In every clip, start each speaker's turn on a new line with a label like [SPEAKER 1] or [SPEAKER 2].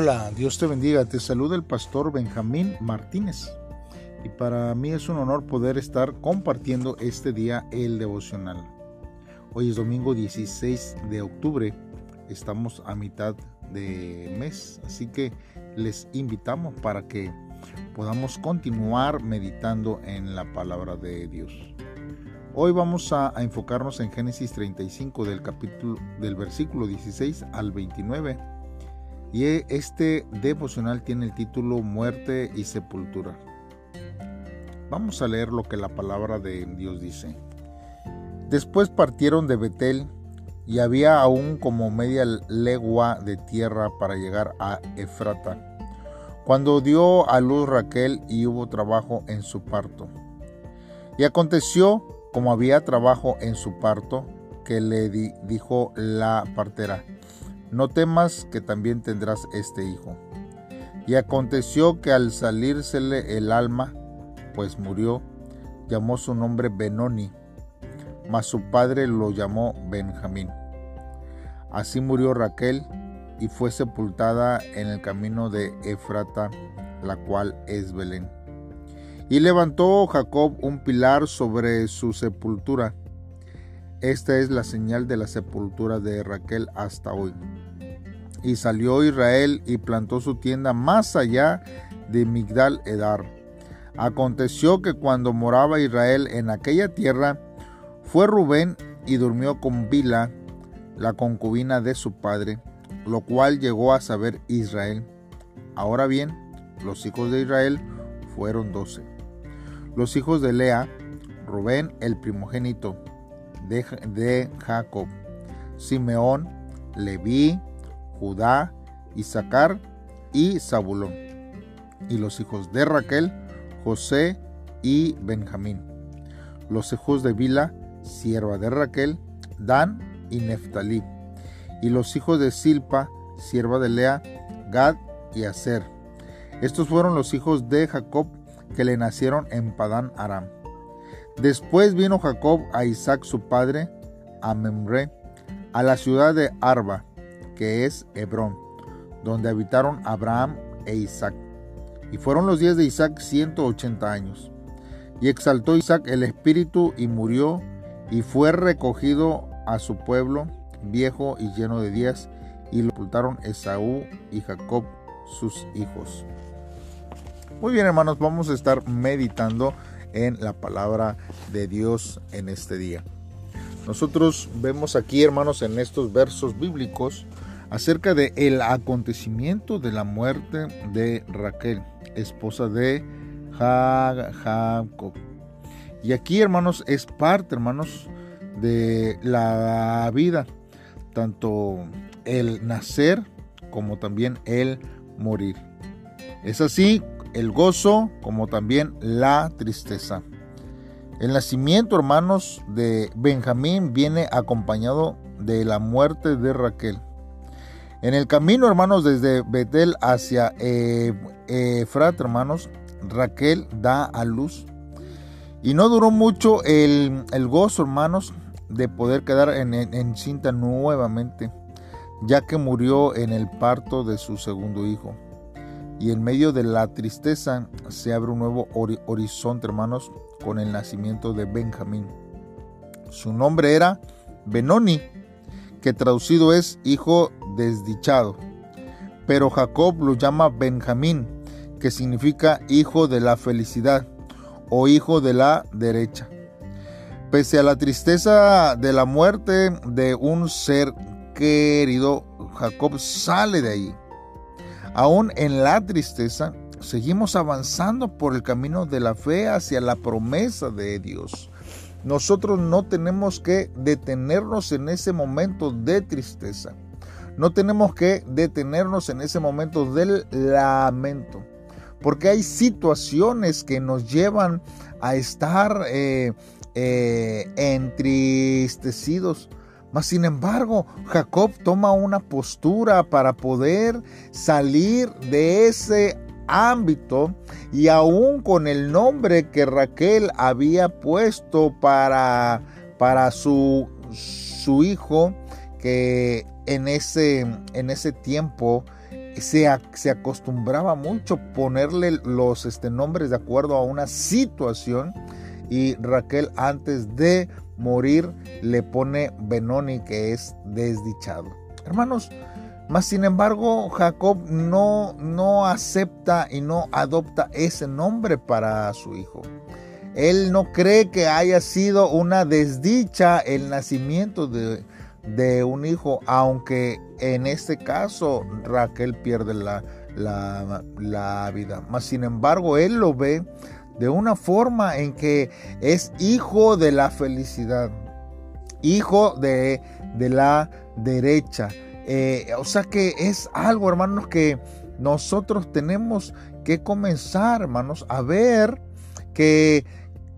[SPEAKER 1] Hola, Dios te bendiga. Te saluda el pastor Benjamín Martínez. Y para mí es un honor poder estar compartiendo este día el devocional. Hoy es domingo 16 de octubre. Estamos a mitad de mes, así que les invitamos para que podamos continuar meditando en la palabra de Dios. Hoy vamos a, enfocarnos en Génesis 35 del capítulo del versículo 16 al 29 y este devocional tiene el título Muerte y Sepultura. Vamos a leer lo que la palabra de Dios dice. Después partieron de Betel y había aún como media legua de tierra para llegar a Efrata. Cuando dio a luz Raquel y hubo trabajo en su parto. Y aconteció, como había trabajo en su parto, que le dijo la partera, no temas que también tendrás este hijo. Y aconteció que al salírsele el alma, pues murió, llamó su nombre Benoni, mas su padre lo llamó Benjamín. Así murió Raquel y fue sepultada en el camino de Efrata, la cual es Belén. Y levantó Jacob un pilar sobre su sepultura. Esta es la señal de la sepultura de Raquel hasta hoy. Y salió Israel y plantó su tienda más allá de Migdal Edar. Aconteció que cuando moraba Israel en aquella tierra, fue Rubén y durmió con Bila, la concubina de su padre, lo cual llegó a saber Israel. Ahora bien, los hijos de Israel fueron doce. Los hijos de Lea, Rubén el primogénito de, de Jacob, Simeón, Leví, Judá, Isaacar y Zabulón. Y los hijos de Raquel, José y Benjamín. Los hijos de Bila, sierva de Raquel, Dan y Neftalí. Y los hijos de Silpa, sierva de Lea, Gad y Aser. Estos fueron los hijos de Jacob que le nacieron en Padán Aram. Después vino Jacob a Isaac su padre, a Memre, a la ciudad de Arba, que es Hebrón, donde habitaron Abraham e Isaac. Y fueron los días de Isaac 180 años. Y exaltó Isaac el espíritu y murió y fue recogido a su pueblo viejo y lleno de días y lo ocultaron Esaú y Jacob sus hijos. Muy bien hermanos, vamos a estar meditando en la palabra de Dios en este día. Nosotros vemos aquí hermanos en estos versos bíblicos acerca de el acontecimiento de la muerte de Raquel, esposa de Jacob. Y aquí, hermanos, es parte, hermanos, de la vida, tanto el nacer como también el morir. Es así el gozo como también la tristeza. El nacimiento, hermanos, de Benjamín viene acompañado de la muerte de Raquel. En el camino, hermanos, desde Betel hacia eh, Efrat, hermanos, Raquel da a luz. Y no duró mucho el, gozo, hermanos, de poder quedar en, cinta nuevamente, ya que murió en el parto de su segundo hijo. Y en medio de la tristeza se abre un nuevo horizonte, hermanos, con el nacimiento de Benjamín. Su nombre era Benoni, que traducido es hijo desdichado. Pero Jacob lo llama Benjamín, que significa hijo de la felicidad o hijo de la derecha. Pese a la tristeza de la muerte de un ser querido, Jacob sale de ahí. Aún en la tristeza, seguimos avanzando por el camino de la fe hacia la promesa de Dios. Nosotros no tenemos que detenernos en ese momento de tristeza. No tenemos que detenernos en ese momento del lamento. Porque hay situaciones que nos llevan a estar eh, eh, entristecidos. Mas sin embargo, Jacob toma una postura para poder salir de ese ámbito y aún con el nombre que Raquel había puesto para, para su, su hijo, que en ese, en ese tiempo se, se, acostumbraba mucho ponerle los este, nombres de acuerdo a una situación y Raquel antes de morir le pone Benoni que es desdichado. Hermanos, mas sin embargo Jacob no, no acepta y no adopta ese nombre para su hijo. Él no cree que haya sido una desdicha el nacimiento de, de un hijo, aunque en este caso Raquel pierde la, la, la vida. Mas sin embargo, él lo ve de una forma en que es hijo de la felicidad, hijo de, de la derecha. Eh, o sea que es algo, hermanos, que nosotros tenemos que comenzar, hermanos, a ver que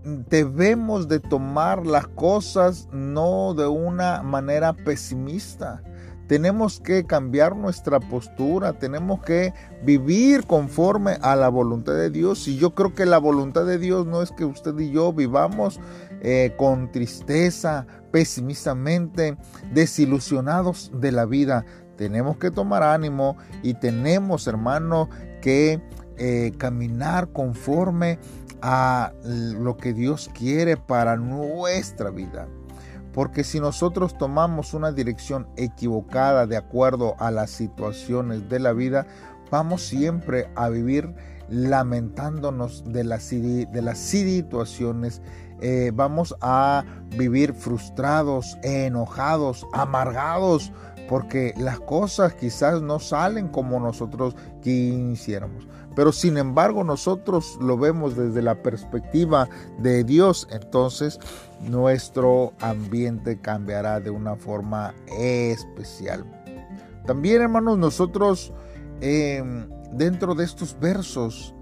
[SPEAKER 1] debemos de tomar las cosas no de una manera pesimista. Tenemos que cambiar nuestra postura, tenemos que vivir conforme a la voluntad de Dios. Y yo creo que la voluntad de Dios no es que usted y yo vivamos eh, con tristeza, pesimistamente, desilusionados de la vida. Tenemos que tomar ánimo y tenemos, hermano, que eh, caminar conforme a lo que Dios quiere para nuestra vida. Porque si nosotros tomamos una dirección equivocada de acuerdo a las situaciones de la vida, vamos siempre a vivir lamentándonos de las, de las situaciones. Eh, vamos a vivir frustrados, enojados, amargados, porque las cosas quizás no salen como nosotros quisiéramos. Pero sin embargo nosotros lo vemos desde la perspectiva de Dios, entonces nuestro ambiente cambiará de una forma especial. También hermanos, nosotros em, dentro de estos versos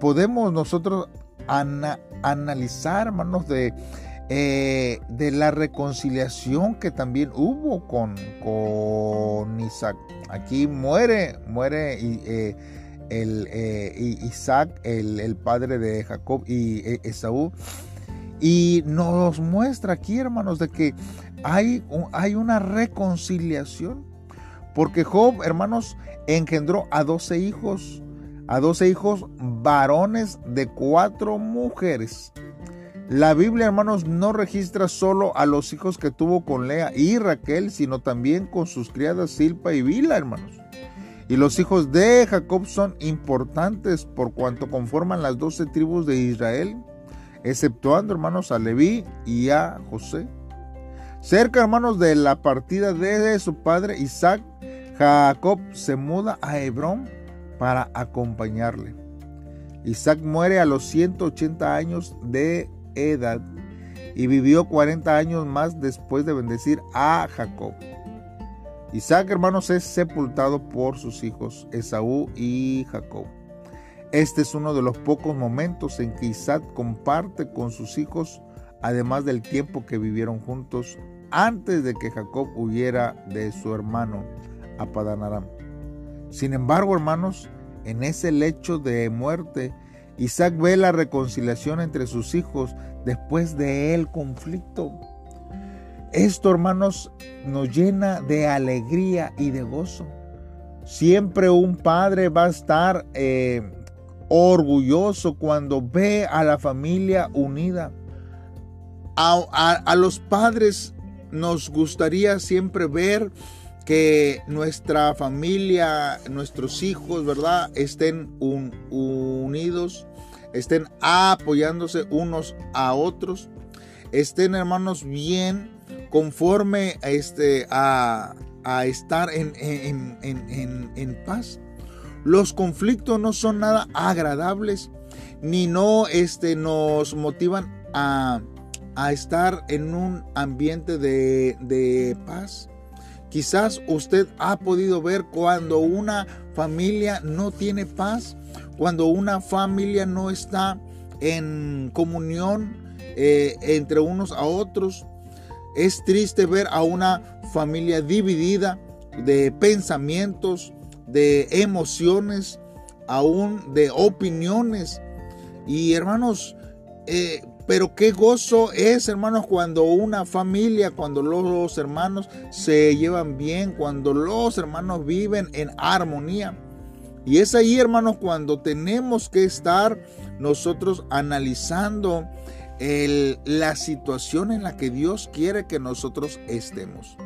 [SPEAKER 1] podemos nosotros analizar, hermanos, de, eh, de la reconciliación que también hubo con, con Isaac. Aquí muere, muere. Eh, el, eh, Isaac, el, padre de Jacob y eh, Esaú. Y nos muestra aquí, hermanos, de que hay, hay una reconciliación. Porque Job, hermanos, engendró a 12 hijos, a 12 hijos varones de cuatro mujeres. La Biblia, hermanos, no registra solo a los hijos que tuvo con Lea y Raquel, sino también con sus criadas Silpa y Vila, hermanos. Y los hijos de Jacob son importantes por cuanto conforman las doce tribus de Israel, exceptuando hermanos a Leví y a José. Cerca hermanos de la partida de su padre Isaac, Jacob se muda a Hebrón para acompañarle. Isaac muere a los 180 años de edad y vivió 40 años más después de bendecir a Jacob. Isaac, hermanos, es sepultado por sus hijos Esaú y Jacob. Este es uno de los pocos momentos en que Isaac comparte con sus hijos, además del tiempo que vivieron juntos antes de que Jacob huyera de su hermano a Padanaram. Sin embargo, hermanos, en ese lecho de muerte, Isaac ve la reconciliación entre sus hijos después del conflicto. Esto, hermanos, nos llena de alegría y de gozo. Siempre un padre va a estar eh, orgulloso cuando ve a la familia unida. A, los padres nos gustaría siempre ver que nuestra familia, nuestros hijos, ¿verdad? Estén unidos, estén apoyándose unos a otros, estén hermanos bien conforme a, este, a, estar en, en, paz. Los conflictos no son nada agradables, ni no este, nos motivan a, estar en un ambiente de, de paz. Quizás usted ha podido ver cuando una familia no tiene paz, cuando una familia no está en comunión eh, entre unos a otros, es triste ver a una familia dividida de pensamientos, de emociones, aún de opiniones. Y hermanos, eh, pero qué gozo es, hermanos, cuando una familia, cuando los hermanos se llevan bien, cuando los hermanos viven en armonía. Y es ahí, hermanos, cuando tenemos que estar nosotros analizando la situación en la que Dios quiere que nosotros estemos.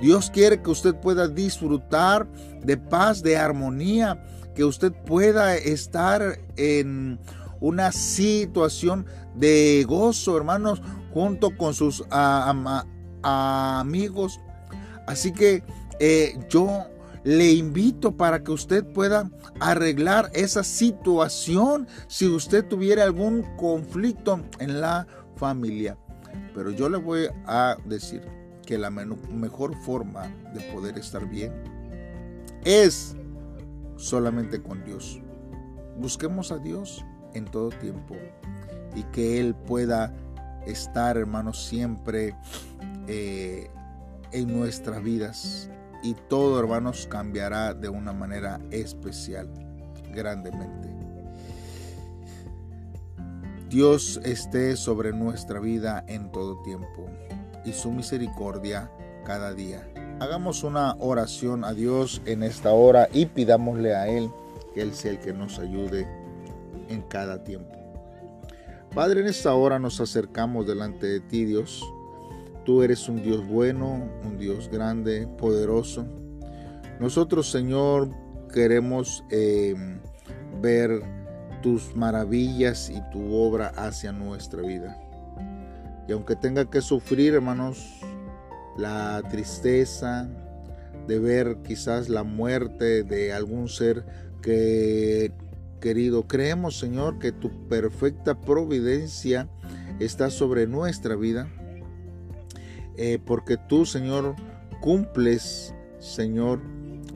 [SPEAKER 1] Dios quiere que usted pueda disfrutar de paz, de armonía, que usted pueda estar en una situación de gozo, hermanos, junto con sus amigos. Así que eh, yo le invito para que usted pueda arreglar esa situación si usted tuviera algún conflicto en la familia. Pero yo le voy a decir que la mejor forma de poder estar bien es solamente con Dios. Busquemos a Dios en todo tiempo y que Él pueda estar, hermanos, siempre eh, en nuestras vidas y todo, hermanos, cambiará de una manera especial, grandemente. Dios esté sobre nuestra vida en todo tiempo y su misericordia cada día. Hagamos una oración a Dios en esta hora y pidámosle a Él que Él sea el que nos ayude en cada tiempo. Padre, en esta hora nos acercamos delante de ti, Dios Tú eres un Dios bueno, un Dios grande, poderoso. Nosotros, Señor, queremos eh, ver tus maravillas y tu obra hacia nuestra vida. Y aunque tenga que sufrir, hermanos, la tristeza de ver quizás la muerte de algún ser que querido, creemos, Señor, que tu perfecta providencia está sobre nuestra vida eh, porque tú, Señor, cumples, Señor,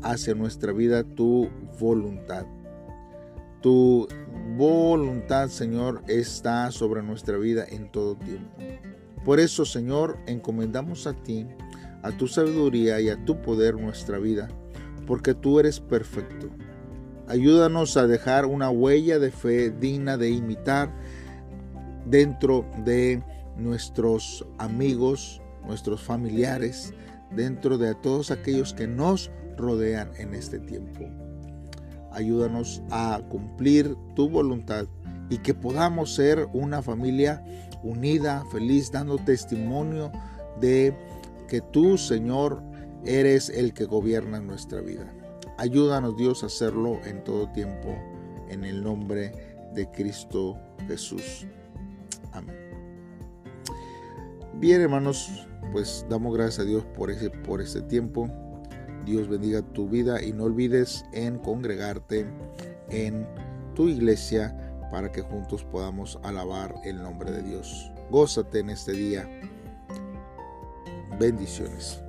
[SPEAKER 1] hacia nuestra vida tu voluntad. Tu voluntad, Señor, está sobre nuestra vida en todo tiempo. Por eso, Señor, encomendamos a ti, a tu sabiduría y a tu poder nuestra vida, porque tú eres perfecto. Ayúdanos a dejar una huella de fe digna de imitar dentro de nuestros amigos, nuestros familiares, dentro de todos aquellos que nos rodean en este tiempo. Ayúdanos a cumplir tu voluntad y que podamos ser una familia unida, feliz, dando testimonio de que tú, Señor, eres el que gobierna nuestra vida. Ayúdanos, Dios, a hacerlo en todo tiempo, en el nombre de Cristo Jesús. Amén. Bien, hermanos, pues damos gracias a Dios por ese, por ese tiempo. Dios bendiga tu vida y no olvides en congregarte en tu iglesia para que juntos podamos alabar el nombre de Dios. Gózate en este día. Bendiciones.